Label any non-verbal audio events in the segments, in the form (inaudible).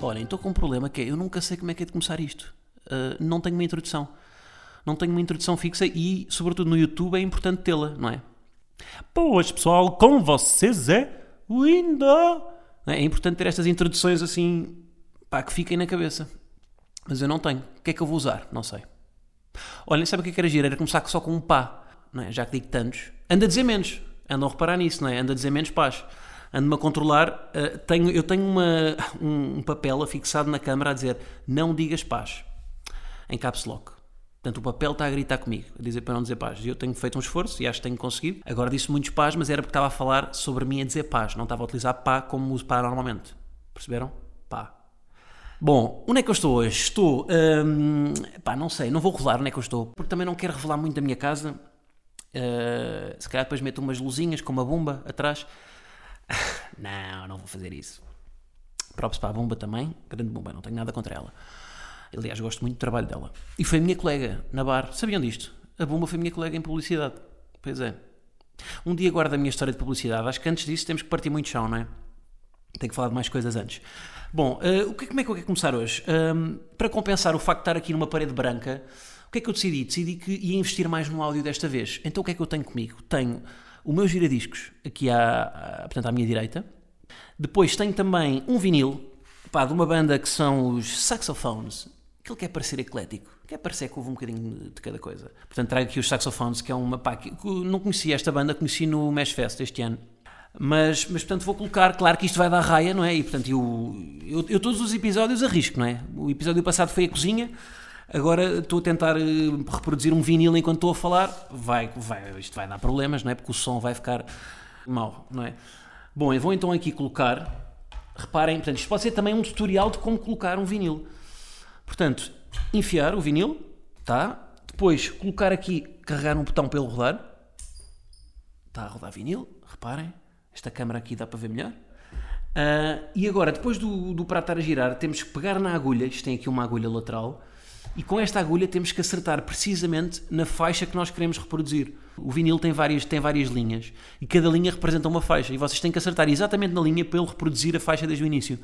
Olhem, estou com um problema que é, eu nunca sei como é que é de começar isto. Uh, não tenho uma introdução. Não tenho uma introdução fixa e, sobretudo no YouTube, é importante tê-la, não é? Pois, pessoal, com vocês é Window. É importante ter estas introduções assim, pá, que fiquem na cabeça. Mas eu não tenho. O que é que eu vou usar? Não sei. Olhem, sabe o que é que era giro? Era começar só com um pá, não é? Já que digo tantos. Anda a dizer menos. Andam a reparar nisso, não é? Anda a dizer menos pás ando-me a controlar. Uh, tenho, eu tenho uma, um, um, papel afixado na câmara a dizer não digas paz, em caps lock. Portanto, o papel está a gritar comigo, a dizer para não dizer paz. Eu tenho feito um esforço e acho que tenho conseguido. Agora disse muitos paz, mas era porque estava a falar sobre mim a dizer paz, não estava a utilizar pá como uso pá normalmente. Perceberam? Pá. Bom, onde é que eu estou hoje? Estou. Hum, pá, não sei, não vou revelar onde é que eu estou, porque também não quero revelar muito da minha casa. Uh, se calhar depois meto umas luzinhas com uma bomba atrás. (laughs) não, não vou fazer isso. Props para a Bomba também, grande Bomba, não tenho nada contra ela. Aliás, gosto muito do trabalho dela. E foi a minha colega na bar. Sabiam disto? A Bomba foi minha colega em publicidade. Pois é. Um dia guardo a minha história de publicidade. Acho que antes disso temos que partir muito chão, não é? Tenho que falar de mais coisas antes. Bom, uh, o que, como é que eu quero começar hoje? Um, para compensar o facto de estar aqui numa parede branca, o que é que eu decidi? Decidi que ia investir mais no áudio desta vez. Então o que é que eu tenho comigo? Tenho o meu giradiscos aqui à, à, portanto, à minha direita. Depois tenho também um vinil pá, de uma banda que são os Saxophones. Aquilo quer parecer eclético, quer parecer que houve um bocadinho de cada coisa. Portanto, trago aqui os Saxophones, que é uma. Pá, que, não conhecia esta banda, conheci no Mesh Fest este ano. Mas, mas, portanto, vou colocar, claro que isto vai dar raia, não é? E, portanto, eu, eu, eu todos os episódios arrisco, não é? O episódio passado foi a cozinha, Agora estou a tentar eh, reproduzir um vinil enquanto estou a falar, vai, vai, isto vai dar problemas, não é? Porque o som vai ficar mau, não é? Bom, eu vou então aqui colocar, reparem, portanto, isto pode ser também um tutorial de como colocar um vinil. Portanto, enfiar o vinil, tá? Depois colocar aqui, carregar um botão para ele rodar. Está a rodar vinil, reparem, esta câmera aqui dá para ver melhor. Uh, e agora, depois do, do prato estar a girar, temos que pegar na agulha, isto tem aqui uma agulha lateral, e com esta agulha temos que acertar precisamente na faixa que nós queremos reproduzir. O vinil tem várias, tem várias linhas e cada linha representa uma faixa e vocês têm que acertar exatamente na linha para ele reproduzir a faixa desde o início.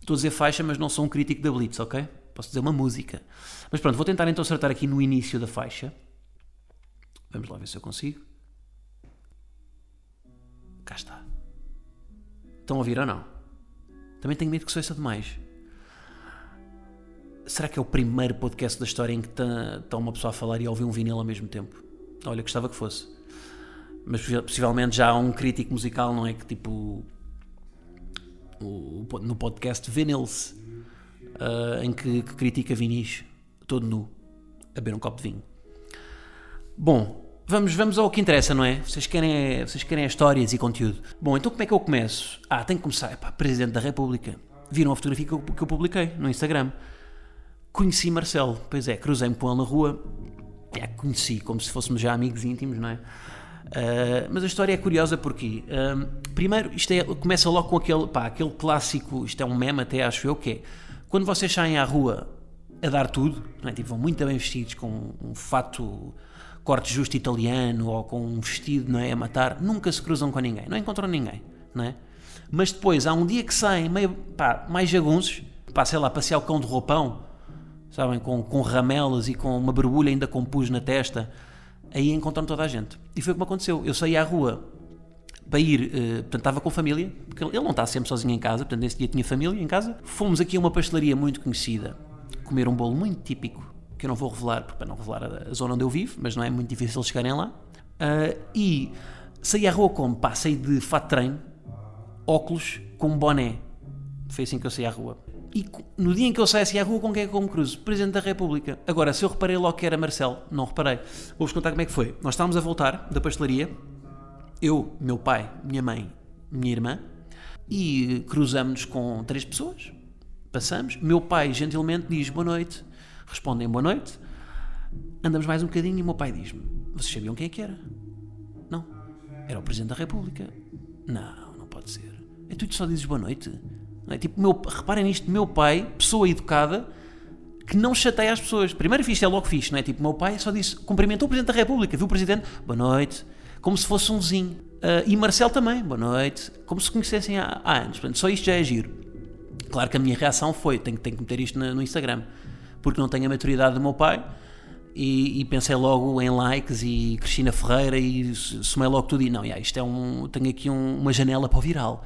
Estou a dizer faixa, mas não sou um crítico da Blitz, ok? Posso dizer uma música. Mas pronto, vou tentar então acertar aqui no início da faixa. Vamos lá ver se eu consigo. Cá está. Estão a ouvir ou não? Também tenho medo que isso demais será que é o primeiro podcast da história em que está tá uma pessoa a falar e a ouvir um vinil ao mesmo tempo? Olha, gostava que fosse. Mas possivelmente já há um crítico musical, não é? Que tipo. O, no podcast Vinils, uh, em que, que, critica vinis todo nu, a beber um copo de vinho. Bom, vamos, vamos ao que interessa, não é? Vocês querem, vocês querem histórias e conteúdo. Bom, então como é que eu começo? Ah, tenho que começar. Epá, Presidente da República. Viram a fotografia que eu, que eu publiquei no Instagram conheci Marcelo. Pois é, cruzei-me com ele na rua, é, conheci como se fôssemos já amigos íntimos, não é? Uh, mas a história é curiosa porque, uh, primeiro, isto é, começa logo com aquele, pá, aquele clássico, isto é um meme até acho eu, que é quando vocês saem à rua a dar tudo, não é? tipo, vão muito bem vestidos com um fato corte justo italiano ou com um vestido não é, a matar, nunca se cruzam com ninguém, não encontram ninguém, não é? Mas depois há um dia que saem meio, pá, mais jagunços, pá, sei lá, passear o cão de roupão sabem, com, com ramelas e com uma borbulha ainda com pus na testa, aí encontram toda a gente. E foi o que me aconteceu. Eu saí à rua para ir, uh, portanto estava com a família, porque ele não está sempre sozinho em casa, portanto nesse dia tinha família em casa. Fomos aqui a uma pastelaria muito conhecida, comer um bolo muito típico, que eu não vou revelar, para não revelar a, a, zona onde eu vivo, mas não é muito difícil chegarem lá. Uh, e saí à rua como? Pá, saí de fato treino, óculos, com um boné. Foi assim que eu saí à rua. E no dia em que eu saísse à rua, com quem é que eu me cruzo? Presidente da República. Agora, se eu reparei logo que era Marcelo, não reparei. Vou-vos contar como é que foi. Nós estávamos a voltar da pastelaria, eu, meu pai, minha mãe, minha irmã, e cruzamos-nos com três pessoas. Passamos, meu pai gentilmente diz boa noite, respondem boa noite, andamos mais um bocadinho e meu pai diz-me: Vocês sabiam quem é que era? Não. Era o Presidente da República. Não, não pode ser. É tu que só dizes boa noite? É? Tipo, meu, reparem nisto, meu pai, pessoa educada, que não chateia as pessoas. Primeiro fixe é logo fixe, não é? Tipo, meu pai só disse, cumprimentou o Presidente da República, viu o Presidente, boa noite, como se fosse um vizinho. Uh, e Marcelo também, boa noite, como se conhecessem há, há anos. Portanto, só isto já é giro. Claro que a minha reação foi: tenho, tenho que meter isto no, no Instagram, porque não tenho a maturidade do meu pai. E, e, pensei logo em likes e Cristina Ferreira e somei logo tudo e não, yeah, isto é um, tenho aqui um, uma janela para o viral.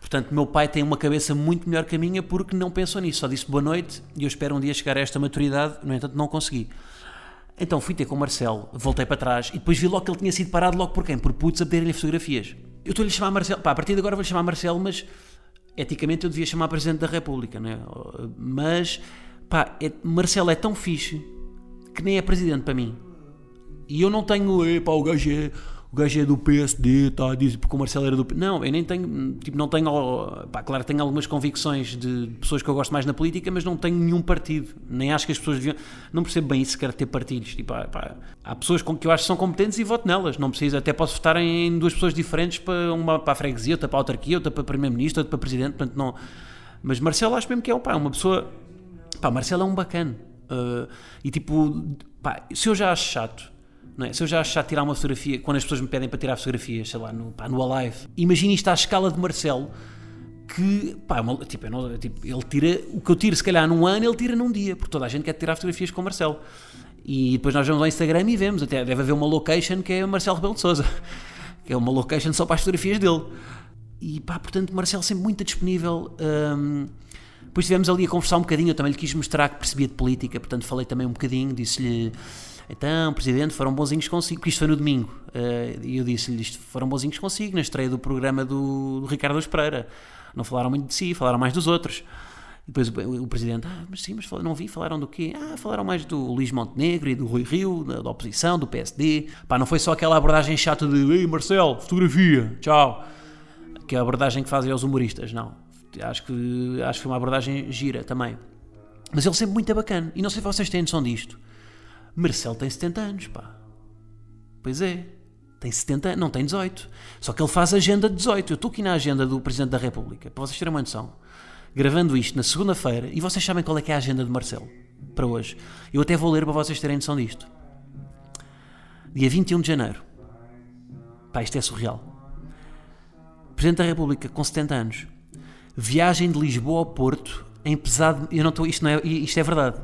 Portanto, meu pai tem uma cabeça muito melhor que a minha porque não pensou nisso, só disse boa noite e eu espero um dia chegar a esta maturidade, no entanto não consegui. Então fui ter com o Marcelo, voltei para trás e depois vi logo que ele tinha sido parado logo por quem? Por putos a pedirem-lhe fotografias. Eu estou-lhe a chamar Marcelo, pá, a partir de agora vou-lhe chamar Marcelo, mas eticamente eu devia chamar Presidente da República, né? mas pá, é, Marcelo é tão fixe que nem é Presidente para mim. E eu não tenho, pá, o gajo é, o gajo é do PSD, está a dizer porque o Marcelo era do Não, eu nem tenho, tipo, não tenho, pá, claro, tenho algumas convicções de pessoas que eu gosto mais na política, mas não tenho nenhum partido. Nem acho que as pessoas deviam, não percebo bem isso, quero ter partidos. Tipo, pá, há pessoas com que eu acho que são competentes e voto nelas. Não precisa, até posso votar em duas pessoas diferentes para uma para a freguesia, outra para a autarquia, outra para primeiro-ministro, outra para presidente, portanto não. Mas Marcelo acho mesmo que é pá, uma pessoa. Pá, Marcelo é um bacana. Uh, e tipo, pá, se eu já acho chato é? Se eu já achar tirar uma fotografia, quando as pessoas me pedem para tirar fotografias, sei lá, no, pá, no Alive, imagine isto à escala de Marcelo, que, pá, é uma, tipo, tipo, ele tira, o que eu tiro se calhar num ano, ele tira num dia, porque toda a gente quer tirar fotografias com o Marcelo. E depois nós vamos ao Instagram e vemos, até deve haver uma location que é Marcelo Rebelo de Souza, (laughs) que é uma location só para as fotografias dele. E pá, portanto, Marcelo sempre muito disponível. Um, depois estivemos ali a conversar um bocadinho, eu também lhe quis mostrar que percebia de política, portanto falei também um bocadinho, disse-lhe então, Presidente, foram bonzinhos consigo, porque isto foi no domingo, uh, e eu disse-lhe isto, foram bonzinhos consigo, na estreia do programa do, do Ricardo Espereira. Não falaram muito de si, falaram mais dos outros. E depois o, o, Presidente, ah, mas sim, mas não vi, falaram do quê? Ah, falaram mais do Luís Montenegro e do Rui Rio, da, da oposição, do PSD. Pá, não foi só aquela abordagem chata de, ei Marcelo, fotografia, tchau. Que é a abordagem que fazem aos humoristas, não. Acho que, acho que foi uma abordagem gira também. Mas ele sempre muito bacana. E não sei se vocês têm noção disto. Marcelo tem 70 anos, pá. Pois é. Tem 70 não tem 18. Só que ele faz agenda de 18. Eu estou aqui na agenda do Presidente da República, para vocês terem uma noção. Gravando isto na segunda-feira, e vocês sabem qual é que é a agenda de Marcelo para hoje. Eu até vou ler para vocês terem noção disto. Dia 21 de janeiro. Pá, isto é surreal. Presidente da República com 70 anos. Viagem de Lisboa ao Porto em pesado. Eu não estou. Isto, não é, isto é verdade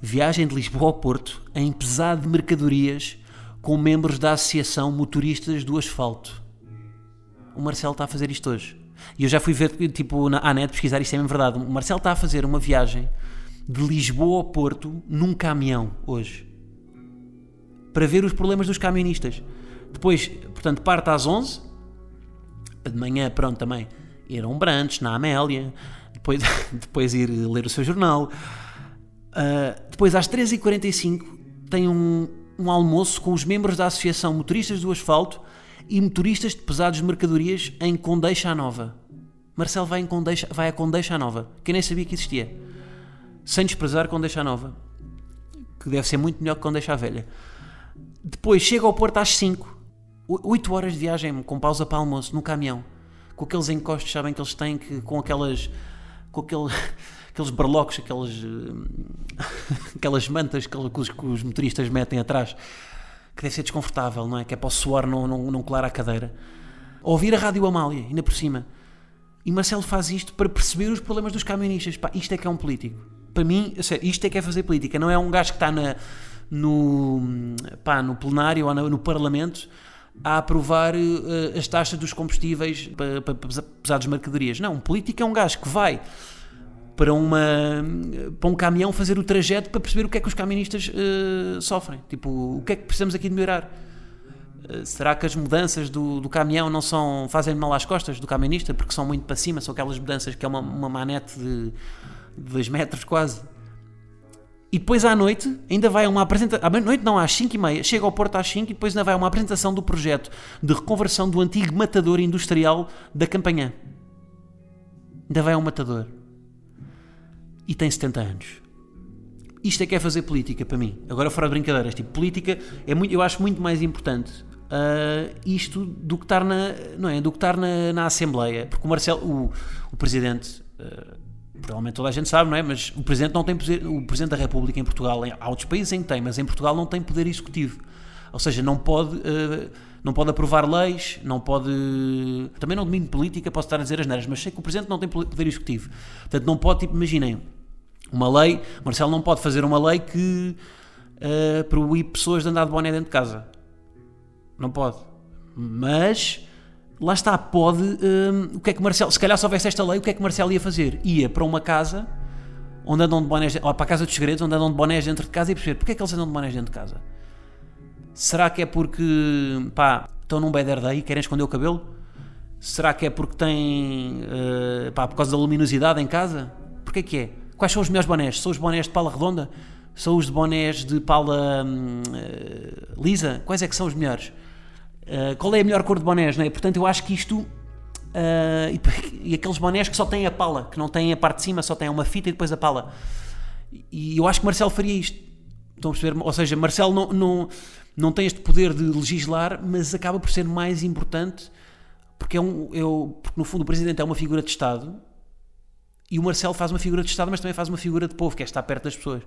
viagem de Lisboa ao Porto em pesado de mercadorias com membros da Associação Motoristas do Asfalto. O Marcelo está a fazer isto hoje. E eu já fui ver, tipo, na, à net pesquisar, isto é mesmo verdade. O Marcelo está a fazer uma viagem de Lisboa ao Porto num caminhão hoje. Para ver os problemas dos camionistas. Depois, portanto, parte às 11. De manhã, pronto, também ir a um brunch na Amélia. Depois, (laughs) depois ir ler o seu jornal Uh, depois, às 13h45, tem um, um almoço com os membros da Associação Motoristas do Asfalto e motoristas de pesados de mercadorias em Condeixa Nova. Marcelo vai, em Condeixa, vai a Condeixa Nova, que eu nem sabia que existia. Sem desprezar Condeixa Nova, que deve ser muito melhor que Condeixa Velha. Depois chega ao Porto às 5, 8 horas de viagem com pausa para almoço, no caminhão, com aqueles encostos, sabem que eles têm, que, com aquelas. com aquele (laughs) aqueles barlocos, aquelas, eh, (laughs) aquelas mantas que, os, que os motoristas metem atrás, que deve ser desconfortável, não é? Que é para o suor não, não, não colar à cadeira. Ouvir a Rádio Amália, ainda por cima. E Marcelo faz isto para perceber os problemas dos camionistas. Pá, isto é que é um político. Para mim, sério, isto é que é fazer política. Não é um gajo que está na, no, pá, no plenário ou no, no Parlamento a aprovar uh, as taxas dos combustíveis para, para, para pesados mercadorias. Não, um político é um gajo que vai para, uma, para um caminhão fazer o trajeto para perceber o que é que os camionistas uh, sofrem. Tipo, o que é que precisamos aqui de melhorar? Uh, será que as mudanças do, do caminhão não são fazem mal às costas do camionista porque são muito para cima? São aquelas mudanças que é uma, uma manete de 2 metros quase. E depois à noite ainda vai uma apresentação. À noite não, às 5 e meia. Chega ao Porto às 5 e depois ainda vai uma apresentação do projeto de reconversão do antigo matador industrial da Campanhã. Ainda vai um matador. E tem 70 anos. Isto é que é fazer política para mim. Agora, fora de brincadeiras, tipo, política é muito, eu acho muito mais importante uh, isto do que estar na, não é, do que estar na, na Assembleia. Porque o Marcelo, o, o presidente, uh, provavelmente toda a gente sabe, não é? Mas o presidente não tem o presidente da República em Portugal, há outros países em que tem, mas em Portugal não tem poder executivo. Ou seja, não pode, uh, não pode aprovar leis, não pode. Também não domino política, posso estar a dizer as neiras, mas sei que o presidente não tem poder executivo. Portanto, não pode, tipo, imaginem, uma lei. Marcelo não pode fazer uma lei que uh, proíbe pessoas de andar de boné dentro de casa. Não pode. Mas lá está, pode. Uh, o que é que Marcelo. Se calhar se houvesse esta lei, o que é que Marcelo ia fazer? Ia para uma casa onde andam de bonés. Ou para a casa dos segredos, onde andam de bonés dentro de casa e perceber porque é que eles andam de bonés dentro de casa. Será que é porque. pá, estão num bad day e querem esconder o cabelo? Será que é porque têm. Uh, pá, por causa da luminosidade em casa? Porquê que é? Quais são os melhores bonés? São os bonés de pala redonda? São os de bonés de pala hum, uh, lisa? Quais é que são os melhores? Uh, qual é a melhor cor de bonés? É? Portanto, eu acho que isto. Uh, e, e, aqueles bonés que só têm a pala, que não têm a parte de cima, só têm uma fita e depois a pala. E eu acho que Marcelo faria isto. Estão a perceber? Ou seja, Marcelo não, não, não tem este poder de legislar, mas acaba por ser mais importante porque, é um, eu, porque no fundo o Presidente é uma figura de Estado e o Marcelo faz uma figura de Estado, mas também faz uma figura de povo, que é estar perto das pessoas.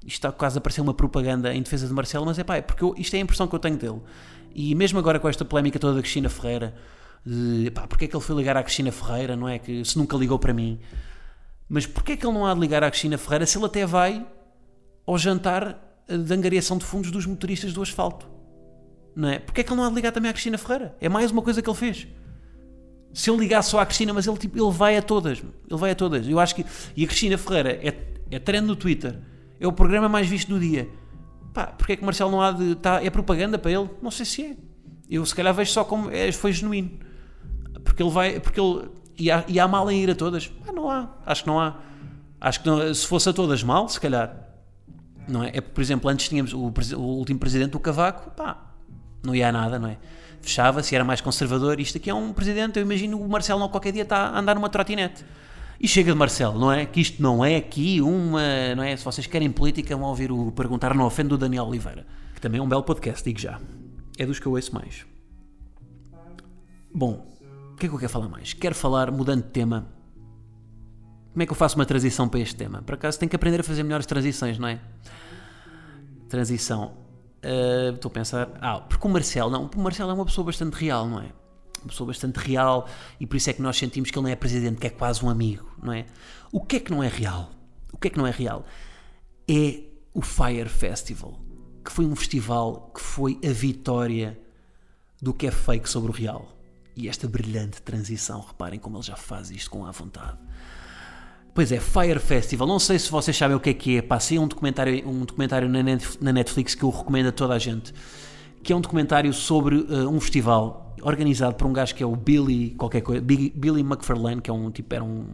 Isto está quase a parecer uma propaganda em defesa de Marcelo, mas é pá, é porque eu, isto é a impressão que eu tenho dele. E mesmo agora com esta polémica toda da Cristina Ferreira, de pá, porque é que ele foi ligar à Cristina Ferreira, não é? Que se nunca ligou para mim. Mas porquê é que ele não há de ligar à Cristina Ferreira se ele até vai ao jantar de angariação de fundos dos motoristas do asfalto? Não é? Porquê é que ele não há de ligar também à Cristina Ferreira? É mais uma coisa que ele fez se ele ligar só à Cristina, mas ele, tipo, ele vai a todas. Ele vai a todas. Eu acho que. E a Cristina Ferreira é, é trend no Twitter. É o programa mais visto do dia. Pá, porque é que Marcelo não há de. Tá, é propaganda para ele? Não sei se é. Eu se calhar vejo só como. É, foi genuíno. Porque ele vai. Porque ele. E há, e há mal em ir a todas? Ah, não há. Acho que não há. Acho que não, se fosse a todas mal, se calhar. Não é? É por exemplo, antes tínhamos o, o último presidente do Cavaco, pá, não ia a nada, não é? Fechava-se, era mais conservador. Isto aqui é um presidente, eu imagino o Marcelo não qualquer dia está a andar numa trotinete. E chega de Marcelo, não é? Que isto não é aqui uma. Não é? Se vocês querem política, vão ouvir o Perguntar Não Ofende do Daniel Oliveira, que também é um belo podcast, digo já. É dos que eu ouço mais. Bom, o que é que eu quero falar mais? Quero falar, mudando de tema. Como é que eu faço uma transição para este tema? Por acaso tenho que aprender a fazer melhores transições, não é? Transição. Uh, estou a pensar, ah, porque o Marcelo, não, o Marcelo é uma pessoa bastante real, não é? Uma pessoa bastante real e por isso é que nós sentimos que ele não é presidente, que é quase um amigo, não é? O que é que não é real? O que é que não é real? É o Fire Festival, que foi um festival que foi a vitória do que é fake sobre o real. E esta brilhante transição, reparem como ele já faz isto com a vontade. Pois é, Fire Festival. Não sei se vocês sabem o que é que é. Passei um documentário, um documentário na Netflix que eu recomendo a toda a gente. Que é um documentário sobre uh, um festival organizado por um gajo que é o Billy, qualquer coisa, Billy McFarlane, que é um tipo, era um,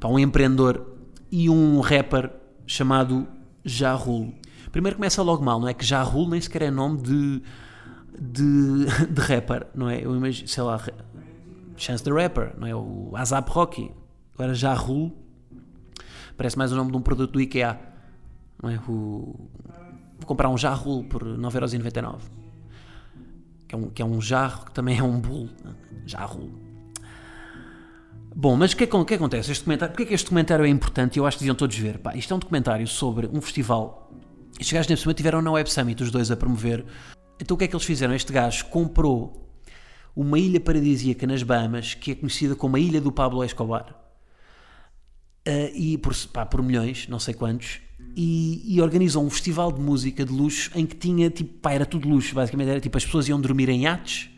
pá, um empreendedor e um rapper chamado Ja Rule. Primeiro começa logo mal, não é? Que Ja Rule nem sequer é nome de, de, (laughs) de rapper, não é? Eu imagino, sei lá, Chance the Rapper, não é? O Azap Rocky. Agora Ja Rule Parece mais o nome de um produto do IKEA. Não é? O, vou comprar um jarro por 9,99€. Que é, um, que é um jarro que também é um bolo. Jarro. Bom, mas o que, é, que acontece? Este documentário, porque é que este documentário é importante eu acho que deviam todos ver? Pá, isto é um documentário sobre um festival. Estes gajos, nesse momento, tiveram na Web Summit, os dois a promover. Então o que é que eles fizeram? Este gajo comprou uma ilha paradisíaca nas Bahamas que é conhecida como a Ilha do Pablo Escobar uh, e por, pá, por milhões, não sei quantos, e, e, organizou um festival de música de luxo em que tinha tipo, pá, era tudo luxo, basicamente era tipo as pessoas iam dormir em iates,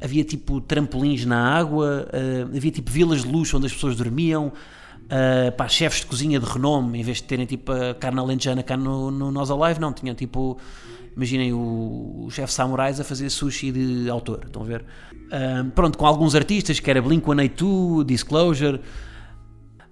havia tipo trampolins na água, uh, havia tipo vilas de luxo onde as pessoas dormiam, uh, pá, chefes de cozinha de renome, em vez de terem tipo a carne alentejana cá no, no Nós Alive, não, tinham tipo, imaginem o, o chefe Samurais a fazer sushi de autor, estão a ver? Pronto, com alguns artistas, que era Blink-182, Disclosure,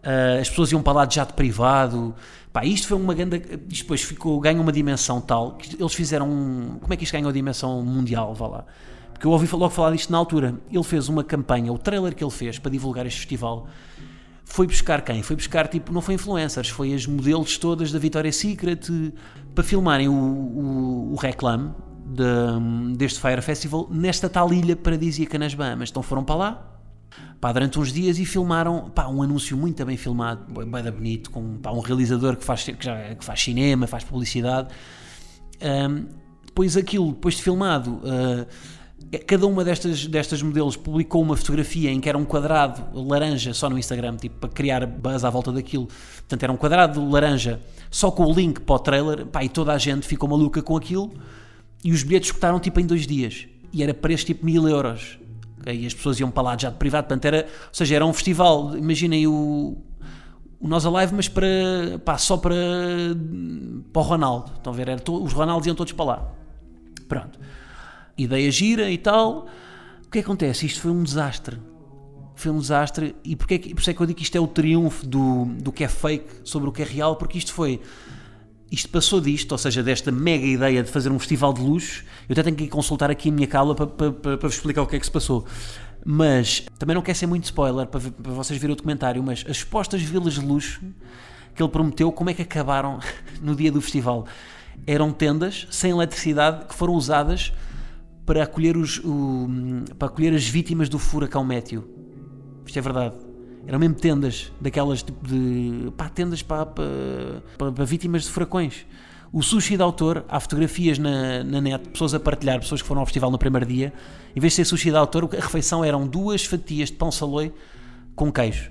uh, as pessoas iam para lá de jato privado. Pá, isto foi uma grande. Isto depois ficou, ganha uma dimensão tal que eles fizeram. Um, como é que isto ganhou a dimensão mundial? Vá lá. Porque eu ouvi logo falar disto na altura. Ele fez uma campanha, o trailer que ele fez para divulgar este festival foi buscar quem? Foi buscar, tipo, não foi influencers, foi as modelos todas da Victoria's Secret para filmarem o, o, o reclame de, deste Fire Festival nesta tal ilha paradisíaca nas Bahamas. Então foram para lá, pá, durante uns dias e filmaram pá, um anúncio muito bem filmado, bem, bem bonito, com pá, um realizador que faz, que, já, que faz cinema, faz publicidade. Um, depois aquilo, depois de filmado, uh, cada uma destas, destas modelos publicou uma fotografia em que era um quadrado laranja só no Instagram, tipo, para criar buzz à volta daquilo. Portanto, era um quadrado laranja só com o link para o trailer, pá, e toda a gente ficou maluca com aquilo. E os bilhetes escutaram tipo em dois dias. E era preço tipo mil euros. E as pessoas iam para lá de jato privado. Portanto, era, ou seja, era um festival. Imaginem o, o Nós Alive, mas para, pá, só para, para o Ronaldo. Estão a ver? Era os Ronaldos iam todos para lá. Pronto. Ideia gira e tal. O que acontece? Isto foi um desastre. Foi um desastre. E porquê, por isso é que eu digo que isto é o triunfo do, do que é fake sobre o que é real? Porque isto foi isto passou disto, ou seja, desta mega ideia de fazer um festival de luxo. Eu até tenho que consultar aqui a minha cala para, para, para, vos explicar o que é que se passou. Mas também não quer ser muito spoiler para, para vocês verem o documentário, mas as supostas vilas de luxo que ele prometeu, como é que acabaram (laughs) no dia do festival? Eram tendas sem eletricidade que foram usadas para acolher, os, o, para acolher as vítimas do furacão Méteo. Isto é verdade. Eram mesmo tendas, daquelas tipo de. pá, tendas para, para, para vítimas de furacões. O sushi de autor, há fotografias na, na net, pessoas a partilhar, pessoas que foram ao festival no primeiro dia. Em vez de ser sushi de autor, a refeição eram duas fatias de pão saloi com queijo.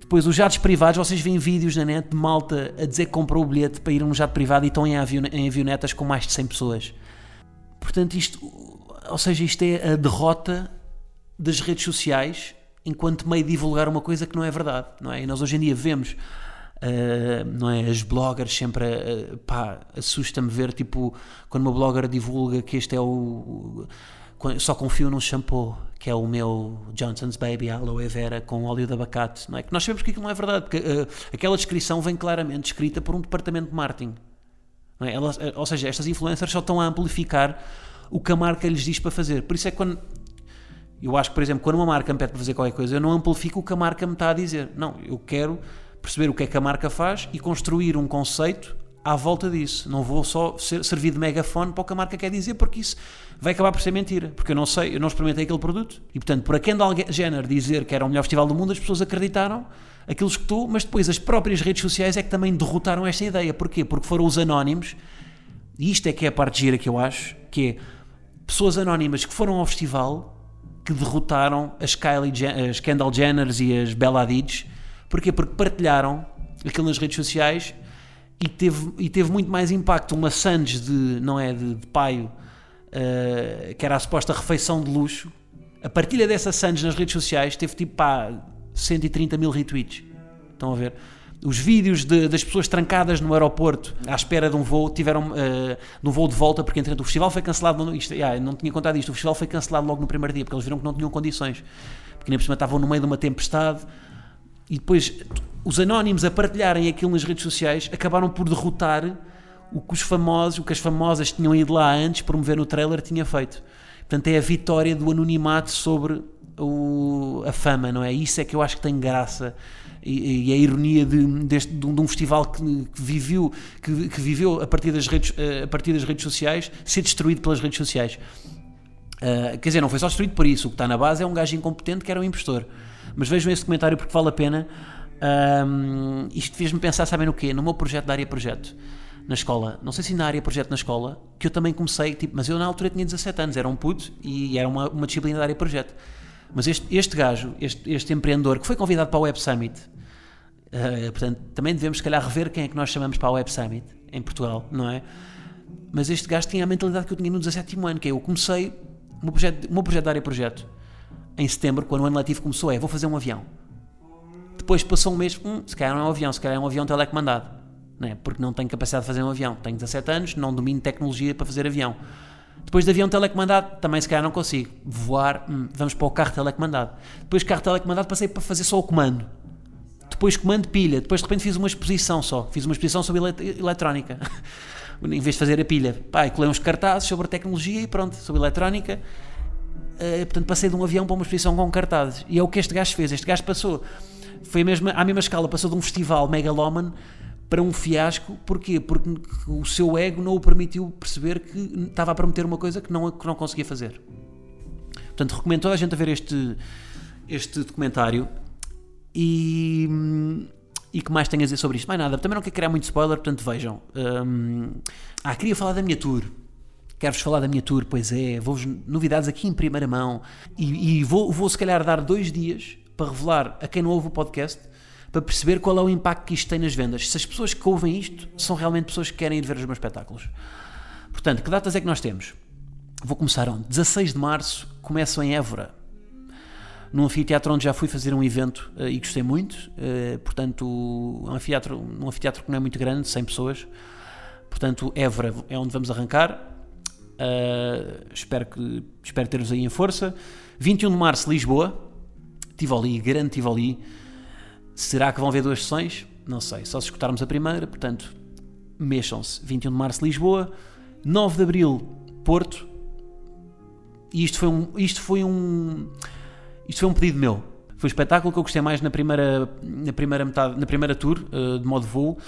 Depois, os jatos privados, vocês veem vídeos na net de malta a dizer que comprou o bilhete para ir a um jato privado e estão em, avion, em avionetas com mais de 100 pessoas. Portanto, isto, ou seja, isto é a derrota das redes sociais enquanto meio de divulgar uma coisa que não é verdade, não é? E nós hoje em dia vemos, uh, não é? As bloggers sempre, uh, pá, assusta-me ver, tipo, quando uma blogger divulga que este é o. Só confio num shampoo, que é o meu Johnson's Baby Aloe Vera com óleo de abacate, não é? Que nós sabemos que aquilo não é verdade, porque uh, aquela descrição vem claramente escrita por um departamento de marketing. É? Elas, ou seja, estas influencers só estão a amplificar o que a marca lhes diz para fazer. Por isso é que quando eu acho que, por exemplo, quando uma marca me pede para fazer qualquer coisa, eu não amplifico o que a marca me está a dizer. Não, eu quero perceber o que é que a marca faz e construir um conceito à volta disso. Não vou só ser, servir de megafone para o que a marca quer dizer, porque isso vai acabar por ser mentira. Porque eu não sei, eu não experimentei aquele produto. E portanto, por a Kendall Jenner dizer que era o melhor festival do mundo, as pessoas acreditaram, aquilo escutou, mas depois as próprias redes sociais é que também derrotaram esta ideia. Porquê? Porque foram os anónimos, e isto é que é a parte gira que eu acho, que é pessoas anónimas que foram ao festival que derrotaram as, Kylie as Kendall Jenners e as Bella Hadid. Porquê? Porque partilharam aquilo nas redes sociais e teve, e teve muito mais impacto uma Sands de, não é, de, de paio, uh, que era a suposta refeição de luxo. A partilha dessa Sands nas redes sociais teve tipo pá, 130 mil retweets. Estão a ver? Os vídeos de, das pessoas trancadas no aeroporto à espera de um voo, tiveram uh, de um voo de volta, porque entretanto o festival foi cancelado. Isto, yeah, não tinha contado isto, o festival foi cancelado logo no primeiro dia, porque eles viram que não tinham condições, porque nem por cima estavam no meio de uma tempestade. E depois os anónimos a partilharem aquilo nas redes sociais acabaram por derrotar o que os famosos, o que as famosas tinham ido lá antes promover no trailer tinha feito. Portanto, é a vitória do anonimato sobre o, a fama, não é? Isso é que eu acho que tem graça e, e a ironia de, deste, de, um, de um festival que, que viveu, que, que, viveu a partir, das redes, a partir das redes sociais ser destruído pelas redes sociais. Uh, quer dizer, não foi só destruído por isso. O que está na base é um gajo incompetente que era um impostor. Mas vejam esse comentário porque vale a pena. Um, isto fez-me pensar, sabem no quê? No meu projeto da área projeto na escola, não sei se na área projeto na escola, que eu também comecei, tipo, mas eu na altura tinha 17 anos, era um puto e era uma, uma disciplina da área projeto. Mas este, este gajo, este, este empreendedor que foi convidado para o Web Summit, uh, portanto, também devemos, se calhar, rever quem é que nós chamamos para o Web Summit em Portugal, não é? Mas este gajo tinha a mentalidade que eu tinha no 17 ano, que é eu comecei o meu projeto, o meu projeto da área projeto em setembro, quando o ano letivo começou, é vou fazer um avião. Depois passou um mês, hum, se calhar não é um avião, se calhar é um avião telecomandado, não é? porque não tenho capacidade de fazer um avião. Tenho 17 anos, não domino tecnologia para fazer avião. Depois de avião telecomandado, também se calhar não consigo. Voar, hum, vamos para o carro telecomandado. Depois de carro telecomandado passei para fazer só o comando. Depois comando pilha. Depois de repente fiz uma exposição só. Fiz uma exposição sobre eletrónica. (laughs) em vez de fazer a pilha. Pá, colei uns cartazes sobre tecnologia e pronto, sobre eletrónica. Uh, portanto, passei de um avião para uma exposição com cartazes. E é o que este gajo fez. Este gajo passou foi a mesma, à mesma escala, passou de um festival megalómano para um fiasco, porquê? Porque o seu ego não o permitiu perceber que estava a prometer uma coisa que não, que não conseguia fazer. Portanto, recomendo toda a gente a ver este, este documentário e, e que mais tenho a dizer sobre isto? Mais nada, também não quero criar muito spoiler, portanto vejam. Hum, ah, queria falar da minha tour. Quero-vos falar da minha tour, pois é, vou-vos novidades aqui em primeira mão e, e vou, vou se calhar dar dois dias para revelar a quem não ouve o podcast para perceber qual é o impacto que isto tem nas vendas. Se as pessoas que ouvem isto são realmente pessoas que querem ir ver os meus espetáculos. Portanto, que datas é que nós temos? Vou começar onde? 16 de março, começo em Évora, num anfiteatro onde já fui fazer um evento uh, e gostei muito. Uh, portanto, um anfiteatro, um anfiteatro que não é muito grande, 100 pessoas. Portanto, Évora é onde vamos arrancar. Uh, espero, que, espero ter-vos aí em força. 21 de março, Lisboa. Tivoli, grande Tivoli. Será que vão haver duas sessões? Não sei, só se escutarmos a primeira, portanto, mexam-se. 21 de março, Lisboa. 9 de abril, Porto. E isto foi um. Isto foi um. Isto foi um pedido meu. Foi o espetáculo que eu gostei mais na primeira, na primeira metade, na primeira tour, uh, de modo voo.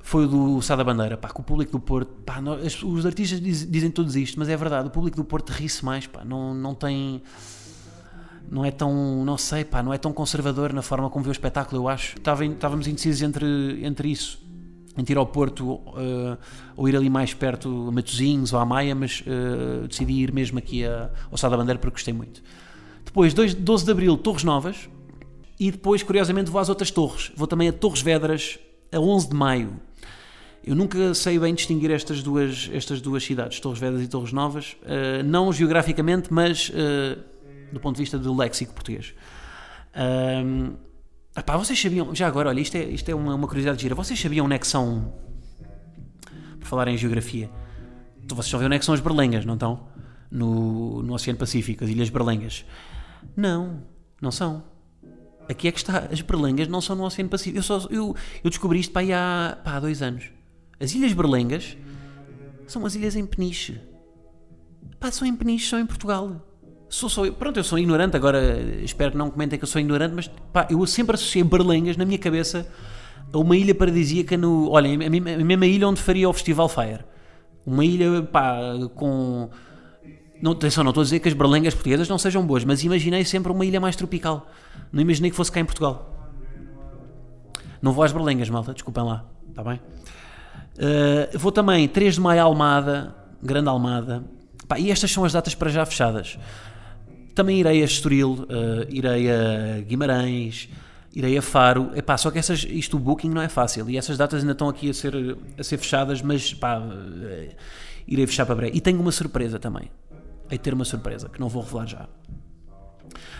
Foi o do Sá da Bandeira, pá, com o público do Porto, pá, não, os artistas diz, dizem todos isto, mas é verdade, o público do Porto ri-se mais, pá, não, não tem, não é tão, não sei, pá, não é tão conservador na forma como vê o espetáculo, eu acho. Estávamos indecisos entre, entre isso, entre ir ao Porto uh, ou ir ali mais perto, a Matosinhos ou à Maia, mas uh, decidi ir mesmo aqui a, ao Sá da Bandeira porque gostei muito. Depois, 2, 12 de Abril, Torres Novas, e depois, curiosamente, vou às outras torres. Vou também a Torres Vedras, a 11 de Maio. Eu nunca sei bem distinguir estas duas, estas duas cidades, Torres Vedras e Torres Novas, uh, não geograficamente, mas do ponto de vista do léxico português. Um, epá, vocês sabiam, já agora, olha, isto é, isto é uma, uma curiosidade gira, vocês sabiam onde é que são, por falar em geografia, vocês a ver onde é que são as berlengas, não estão? No, no Oceano Pacífico, as Ilhas Berlengas. Não, não são. Aqui é que está, as berlengas não são no Oceano Pacífico. Eu, só, eu, eu descobri isto aí há, pá, há dois anos. As Ilhas Berlengas são as ilhas em Peniche. Pá, são em Peniche, são em Portugal sou. Pronto, eu sou ignorante, agora espero que não comentem que eu sou ignorante, mas pá, eu sempre associei Berlengas na minha cabeça a uma ilha paradisíaca no. Olha, a mesma ilha onde faria o Festival Fire. Uma ilha, pá, com. Não, atenção, não estou a dizer que as berlengas portuguesas não sejam boas, mas imaginei sempre uma ilha mais tropical. Não imaginei que fosse cá em Portugal. Não vou às berlengas, malta, desculpem lá, está bem? Uh, vou também 3 de Maio Almada, Grande Almada. Pá, e estas são as datas para já fechadas. Também irei a Estoril, uh, irei a Guimarães, irei a Faro. Epá, só que essas, isto o booking não é fácil e essas datas ainda estão aqui a ser, a ser fechadas, mas pá, uh, irei fechar para breve. E tenho uma surpresa também. Hei ter uma surpresa que não vou revelar já.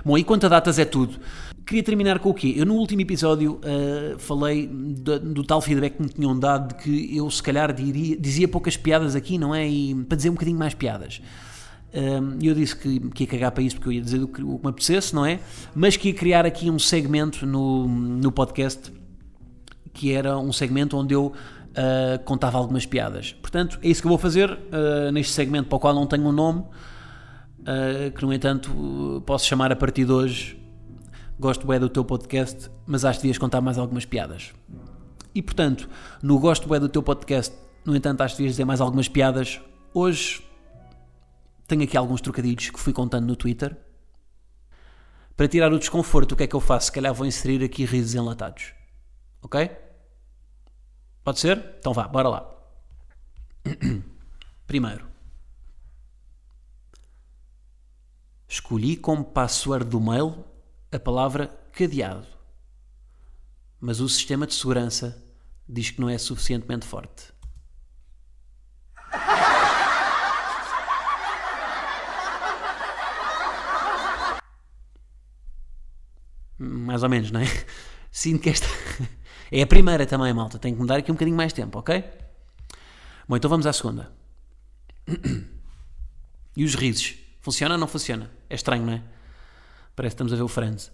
Bom, e quanto a datas é tudo. Queria terminar com o quê? Eu no último episódio uh, falei do, do, tal feedback que me tinham dado de que eu se calhar diria, dizia poucas piadas aqui, não é? E para dizer um bocadinho mais piadas. E eu disse que, que ia cagar para isso porque eu ia dizer o que, o que me apetecesse, não é? Mas que ia criar aqui um segmento no, no podcast que era um segmento onde eu uh, contava algumas piadas. Portanto, é isso que eu vou fazer uh, neste segmento para o qual não tenho um nome, uh, que no entanto posso chamar a partir de hoje. Gosto bem do teu podcast, mas acho que devias contar mais algumas piadas. E portanto, no Gosto bem do teu podcast, no entanto, acho que devias dizer mais algumas piadas. Hoje tenho aqui alguns trocadilhos que fui contando no Twitter. Para tirar o desconforto, o que é que eu faço? Se calhar vou inserir aqui risos enlatados. Ok? Pode ser? Então vá, bora lá. (clears throat) Primeiro. Escolhi como password do mail a palavra cadeado. Mas o sistema de segurança diz que não é suficientemente forte. Mais ou menos, não é? (laughs) Sinto que esta (laughs) é a primeira também, malta. Tenho que mudar aqui um bocadinho mais tempo, ok? Bom, então vamos à segunda. (clears throat) E os risos? Funciona ou não funciona? É estranho, não é? Parece que estamos a ver o Friends.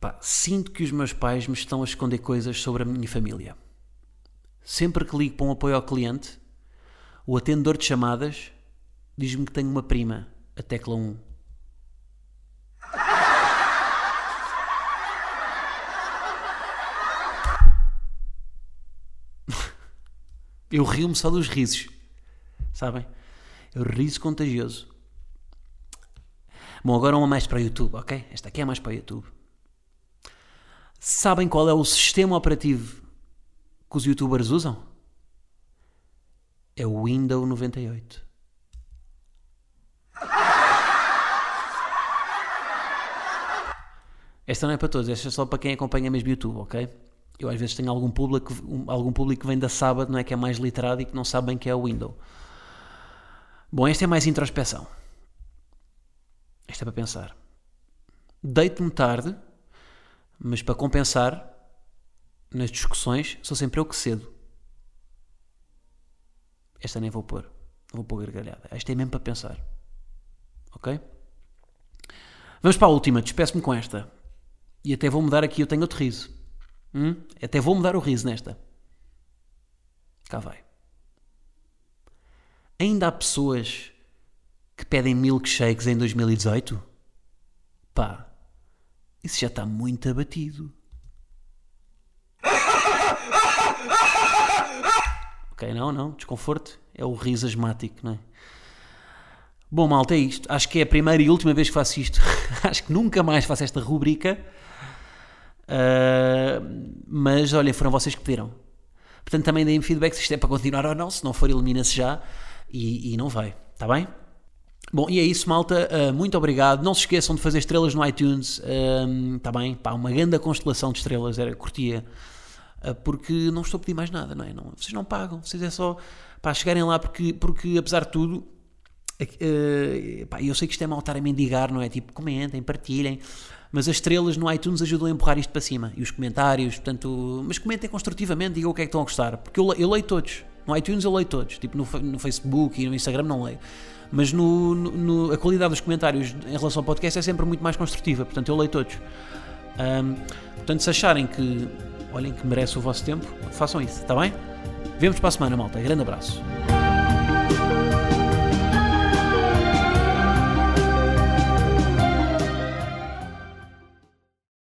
Pá, sinto que os meus pais me estão a esconder coisas sobre a minha família. Sempre que ligo para um apoio ao cliente, o atendedor de chamadas diz-me que tenho uma prima, a tecla 1. Eu rio-me só dos risos. Sabem? Eu riso contagioso. Bom, agora uma mais para o YouTube, ok? Esta aqui é mais para o YouTube. Sabem qual é o sistema operativo que os youtubers usam? É o Windows 98. Esta não é para todos, esta é só para quem acompanha mesmo YouTube, ok? Eu às vezes tenho algum público, um- algum público que vem da sábado, não é que é mais literado e que não sabe bem que é o Windows. Bom, esta é mais introspeção. Esta é para pensar. Deito-me tarde, mas para compensar, nas discussões, sou sempre eu que cedo. Esta nem vou pôr. Vou pôr gargalhada. Esta é mesmo para pensar. Ok? Vamos para a última. Despeço-me com esta. E até vou mudar aqui. Eu tenho outro riso. Hum? Até vou mudar o riso nesta. Cá vai. Ainda há pessoas que pedem milkshakes em 2018? Pá, isso já está muito abatido. Ok, não, não, desconforto é o riso asmático, não é? Bom, malta, é isto. Acho que é a primeira e última vez que faço isto. (laughs) Acho que nunca mais faço esta rubrica. Ah, mas olha, foram vocês que pediram. Portanto, também deem feedback se isto é para continuar ou não. Se não for, elimina-se já e, e não vai. Está bem? Bom, e é isso, malta. Uh, muito obrigado. Não se esqueçam de fazer estrelas no iTunes. Está bem? Pá, uma grande constelação de estrelas. Era curtia. Uh, porque não estou a pedir mais nada, não é? Não, vocês não pagam. Vocês é só pá, chegarem lá porque, porque apesar de tudo, uh, pá, eu sei que isto é mal estar a mendigar, não é? Tipo, comentem, partilhem. Mas as estrelas no iTunes ajudam a empurrar isto para cima. E os comentários, portanto. Mas comentem construtivamente, digam o que é que estão a gostar. Porque eu, eu leio todos. No iTunes eu leio todos. Tipo, no, no Facebook e no Instagram não leio. Mas no, no- a qualidade dos comentários em relação ao podcast é sempre muito mais construtiva. Portanto, eu leio todos. Ahm, portanto, se acharem que. Olhem que merece o vosso tempo, façam isso, está bem? Vemos para a semana, malta. Grande abraço.